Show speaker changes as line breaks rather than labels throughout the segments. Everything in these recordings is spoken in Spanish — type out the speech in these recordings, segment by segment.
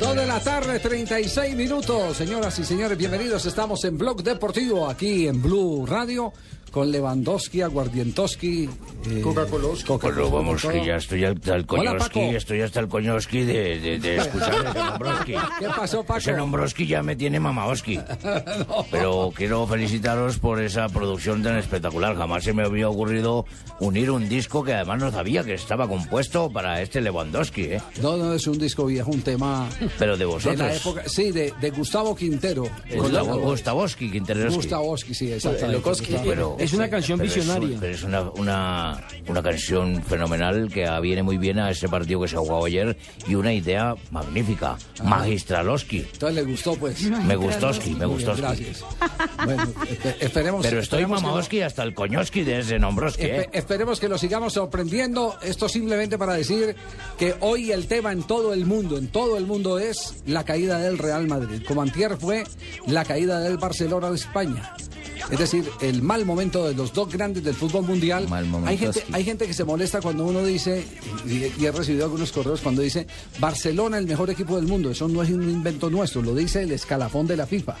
Dos de la tarde, 36 minutos. Señoras y señores, bienvenidos. Estamos en Blog Deportivo, aquí en Blue Radio, con Lewandowski, Aguardientoski, eh, Coca-Cola.
Pero vamos, que ya estoy hasta el coñoski, estoy hasta el coñoski de, de, de escuchar ese Nombroski.
¿Qué pasó, Paco?
Ese Nombroski ya me tiene mamaoski. Pero quiero felicitaros por esa producción tan espectacular. Jamás se me había ocurrido unir un disco que además no sabía que estaba compuesto para este Lewandowski, ¿eh?
No, no es un disco viejo, un tema
Pero de
de
vosotros.
la época. Sí, de, de Gustavo Quintero.
Gustavo, Gustavowski, Quinteroski.
Gustavowski, sí, exactamente.
Pero-
Es una canción
pero es
visionaria.
pero es una, una, una canción fenomenal que viene muy bien a ese partido que se ha jugado ayer y una idea magnífica. Magistraloski.
Entonces le gustó, pues.
Me gustoski, me gustoski.
Gracias. Bueno, espe- esperemos.
Pero estoy mamaoski hasta el coñoski de ese Nombroski,
Espe-
¿eh?
esperemos que lo sigamos sorprendiendo. Esto simplemente para decir que hoy el tema en todo el mundo, en todo el mundo es la caída del Real Madrid. Como antier fue la caída del Barcelona de España. Es decir, el mal momento de los dos grandes del fútbol mundial.
Mal momento,
hay, gente, hay gente que se molesta cuando uno dice, y, y he recibido algunos correos cuando dice, Barcelona el mejor equipo del mundo. Eso no es un invento nuestro, lo dice el escalafón de la FIFA,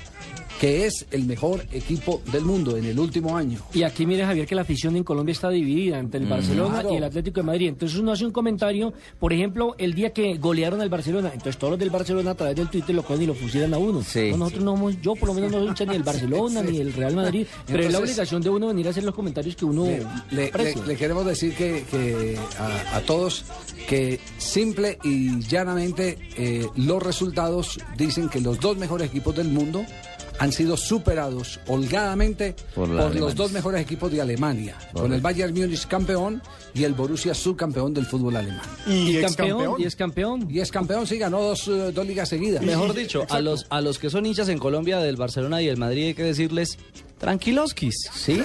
que es el mejor equipo del mundo en el último año.
Y aquí mire Javier que la afición en Colombia está dividida entre el Barcelona
Claro.
y el Atlético de Madrid. Entonces uno hace un comentario, por ejemplo, el día que golearon al Barcelona, entonces todos los del Barcelona a través del Twitter lo cogen y lo fusilan a uno.
Sí.
No, nosotros no somos, yo por lo menos no soy hincha ni del Barcelona ni del Real Madrid, pero es la obligación de uno venir a hacer los comentarios que uno
Le, le-
aprecia.
le- le queremos decir que, que a, a todos que simple y llanamente eh, los resultados dicen que los dos mejores equipos del mundo han sido superados holgadamente
Por
por,
los
dos mejores equipos de Alemania, con el Bayern Múnich campeón y el Borussia subcampeón del fútbol alemán.
y, campeón, y es campeón.
Y es campeón, sí, ganó dos, eh, dos ligas seguidas.
Mejor dicho, a los, a los que son hinchas en Colombia del Barcelona y del Madrid hay que decirles tranquiloskis.
Sí.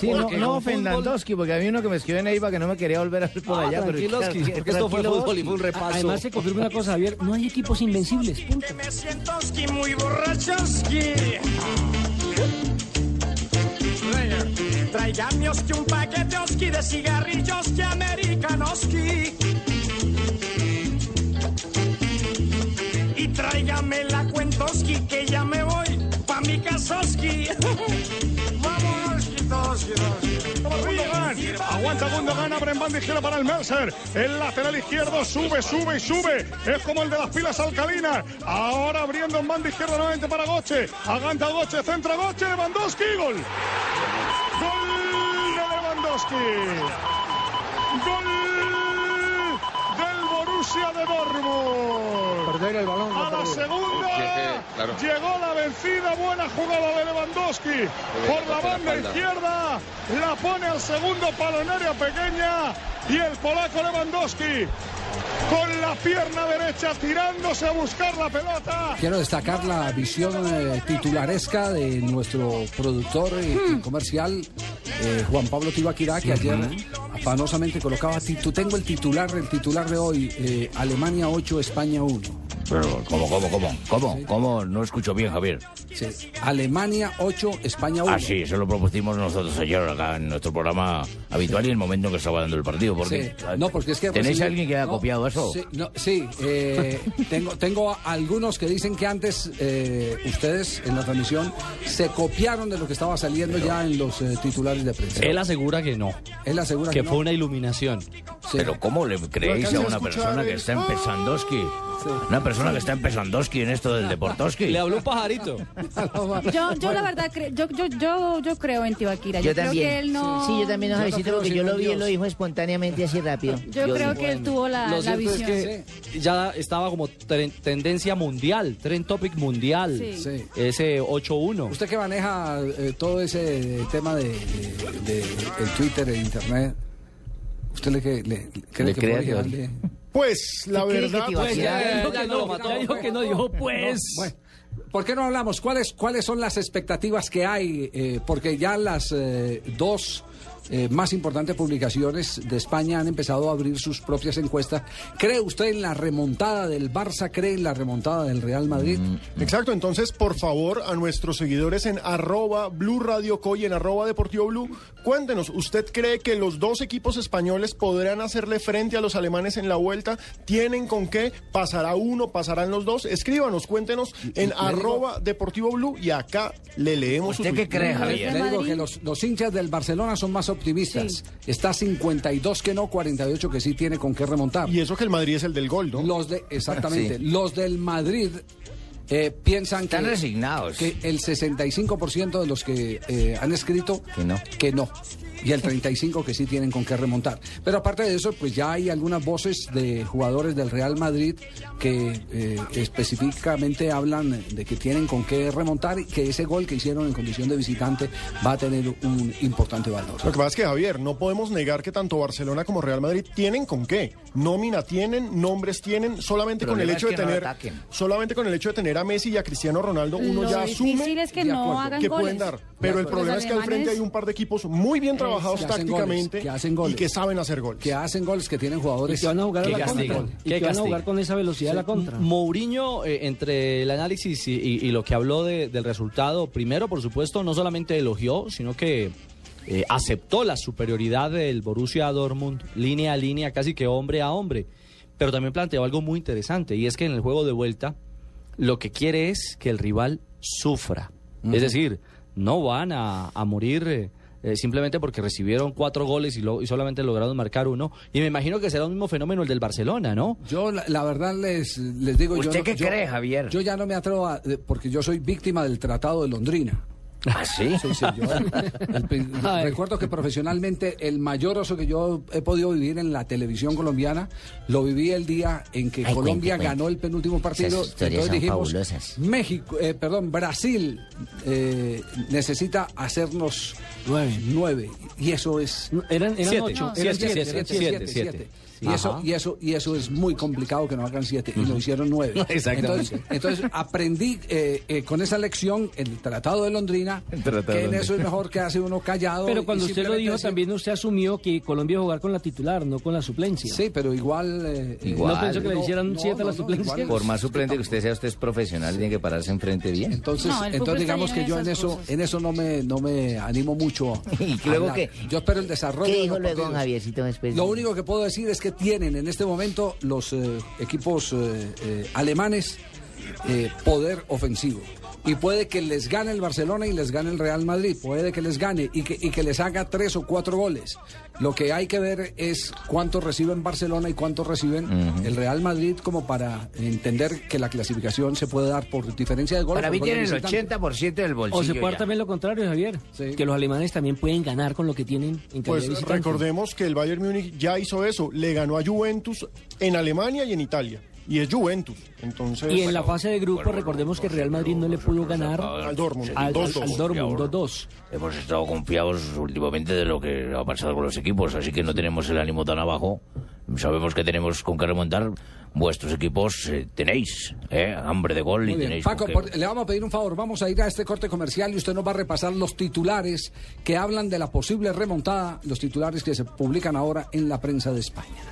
Sí, no,
Porque
no Toski, porque había uno que me escribió en ahí para que no me quería volver a ver por
Ah,
allá.
tranquiloskis, porque esto fue fútbol y fue un repaso.
Además se confirma una cosa, Javier, no hay equipos invencibles, punto.
Me sientoski, muy borrachoski. Tráigame oski, un paquete oski de cigarrillos que americanoski. Y tráigame la voy pa' mi casoski. Vamos, oski, toski, toski.
Aguanta Gundogan, abre en banda izquierda para el Mercer. El lateral izquierdo sube, sube y sube. Es como el de las pilas alcalinas. Ahora abriendo en banda izquierda nuevamente para Goche. Aguanta Goche, centra Goche, Lewandowski, gol. Gol de Lewandowski. Gol Borussia de Dortmund.
Perder el balón.
A la segunda llegó la vencida, buena jugada de Lewandowski por la banda izquierda, la pone al segundo palo en área pequeña y el polaco Lewandowski con la pierna derecha tirándose a buscar la pelota.
Quiero destacar la visión eh, titularesca de nuestro productor eh, comercial, eh, Juan Pablo Tibaquirá, que ayer afanosamente colocaba, tengo el titular, el titular de hoy, eh, Alemania 8, España 1.
Pero, ¿cómo, cómo, cómo? ¿Cómo? ¿Cómo? No escucho bien, Javier.
Sí. Alemania 8, España 1.
Ah, sí, eso lo propusimos nosotros ayer acá en nuestro programa habitual y en el momento en que estaba dando el partido. Porque,
Sí. No, porque es que
¿Tenéis alguien que haya
no,
copiado eso?
Sí, no, sí, eh, tengo, tengo algunos que dicen que antes eh, ustedes en la transmisión se copiaron de lo que estaba saliendo ya en los eh, titulares de prensa.
Él asegura que no,
Él asegura que,
que
no.
fue una iluminación.
Sí.
Pero ¿cómo le creéis a una persona que está empezándosky? Una persona que está empezándosky en esto del deportoski.
Le habló un pajarito.
Yo, yo la verdad, cre- yo, yo, yo, yo creo en Tibaquira. Yo,
Yo
creo
también.
que él no...
Sí, yo también, no, Javiercito,
creo
porque yo lo
en
vi,
Dios.
lo dijo espontáneamente así rápido.
Yo creo que él tuvo la,
Lo
la
es
visión.
que ya estaba como tren- tendencia mundial, trend topic mundial.
Sí.
Sí.
Ese 8-1.
Usted que maneja eh, todo ese tema de, de- de el Twitter, el Internet, ¿usted le, que- le, cree
Le
que puede llevarle-
Pues la
¿Qué cree
verdad, pues?
Ya,
ya,
dijo
ya
que
no
ya dijo que no, dijo pues.
Bueno, ¿Por qué no hablamos? ¿Cuáles, cuáles son las expectativas que hay? Eh, porque ya las eh, dos eh, más importantes publicaciones de España han empezado a abrir sus propias encuestas. ¿Cree usted en la remontada del Barça? ¿Cree en la remontada del Real Madrid?
Exacto, entonces por favor a nuestros seguidores en arroba Blue Radio Co y en arroba Deportivo Blue, cuéntenos, ¿usted cree que los dos equipos españoles podrán hacerle frente a los alemanes en la vuelta? ¿Tienen con qué? ¿Pasará uno? ¿Pasarán los dos? Escríbanos, cuéntenos en arroba Deportivo Blue y acá le leemos
¿Usted
su
qué cree, Javier?
Le digo que los, los hinchas del Barcelona son más optimistas. Está 52 que no, 48 que sí tiene con qué remontar.
Y eso que el Madrid es el del gol, ¿no?
Los de, exactamente,
Sí.
los del Madrid eh, piensan
Están
que,
resignados.
que el 65% de los que eh, han escrito
Que no.
que no. Y el 35 que sí tienen con qué remontar. Pero aparte de eso, pues ya hay algunas voces de jugadores del Real Madrid que eh, específicamente hablan de que tienen con qué remontar y que ese gol que hicieron en condición de visitante va a tener un importante valor.
Lo que pasa es que, Javier, no podemos negar que tanto Barcelona como Real Madrid tienen con qué. Nómina tienen, nombres tienen, solamente con el hecho de
no
tener solamente con el hecho de tener a Messi y a Cristiano Ronaldo, uno
Lo
ya asume
es que
de
no
acuerdo,
hagan
que
goles.
pueden dar. Pero el problema es que al frente hay un par de equipos muy bien trabajados
que
tácticamente
goles, que hacen goles.
y que saben hacer goles.
Que hacen goles, que tienen
Y
jugadores
que van a jugar a la contra. Y que van a jugar con esa velocidad de la contra.
Mourinho, eh, entre el análisis y, y- y lo que habló de- del resultado, primero, por supuesto, no solamente elogió, sino que eh, aceptó la superioridad del Borussia Dortmund, línea a línea, casi que hombre a hombre. Pero también planteó algo muy interesante, y es que en el juego de vuelta, lo que quiere es que el rival sufra. Es decir, no van a, a morir eh, simplemente porque recibieron cuatro goles y, lo- y solamente lograron marcar uno. Y me imagino que será un mismo fenómeno el del Barcelona, ¿no?
Yo, la, la verdad, les, les digo... yo
¿Usted
no-
qué
yo-
cree, Javier?
Yo ya no me atrevo a... Porque yo soy víctima del Tratado de Londrina.
¿Ah, sí?
Sí, sí, yo- el pri-
Ay.
recuerdo que profesionalmente el mayor oso que yo he podido vivir en la televisión colombiana lo viví el día en que
Ay,
Colombia
cuente, cuente.
ganó el penúltimo partido.
Esas historias son fabulosas.
México, eh, perdón, Brasil eh, necesita hacernos
Nueve.
nueve y eso es
Eran, eran
Siete.
ocho.
No,
Eran
siete,
siete,
siete, siete,
siete.
siete.
Y eso, y eso, y eso es muy complicado que nos hagan siete. Y lo hicieron nueve.
Exactamente.
Entonces, entonces aprendí eh, eh, con esa lección el Tratado de Londrina, Que en eso es mejor que hace uno callado.
Pero cuando usted lo dijo,
decir-
también usted asumió que Colombia iba a jugar con la titular, no con la suplencia.
Sí, pero igual. eh, eh,
Igual.
¿No pensó que le hicieran
no,
siete a la
no,
suplencia?
igual-
Por más suplente que usted sea, usted es profesional tiene que pararse enfrente bien.
Entonces, entonces digamos que yo en eso,
cosas.
en eso no me, no me animo mucho.
¿Y luego qué?
Yo espero el desarrollo.
¿Qué
de
dijo
los
luego don
partidos.
Javiercito después?
Lo único que puedo decir es que tienen en este momento los eh, equipos eh, eh, alemanes eh, poder ofensivo. Y puede que les gane el Barcelona y les gane el Real Madrid. Puede que les gane y que, y que les haga tres o cuatro goles. Lo que hay que ver es cuántos reciben Barcelona y cuántos reciben el Real Madrid como para entender que la clasificación se puede dar por diferencia de goles.
Para mí tienen el
visitantes.
80% del bolsillo.
O se puede
ya.
también lo contrario, Javier.
Sí.
Que los alemanes también pueden ganar con lo que tienen en
Pues recordemos que el Bayern Múnich ya hizo eso, le ganó a Juventus en Alemania y en Italia. Y es Juventus. Entonces,
Y en la fase de grupo, recordemos que Real Madrid no le pudo ganar
al Dortmund,
al, al,
2-2.
al Dortmund 2-2.
Hemos estado confiados últimamente de lo que ha pasado con los equipos, así que no tenemos el ánimo tan abajo. Sabemos que tenemos con qué remontar. Vuestros equipos eh, tenéis eh, hambre de gol y
Muy bien.
tenéis
Paco, por- le vamos a pedir un favor. Vamos a ir a este corte comercial y usted nos va a repasar los titulares que hablan de la posible remontada, los titulares que se publican ahora en la prensa de España.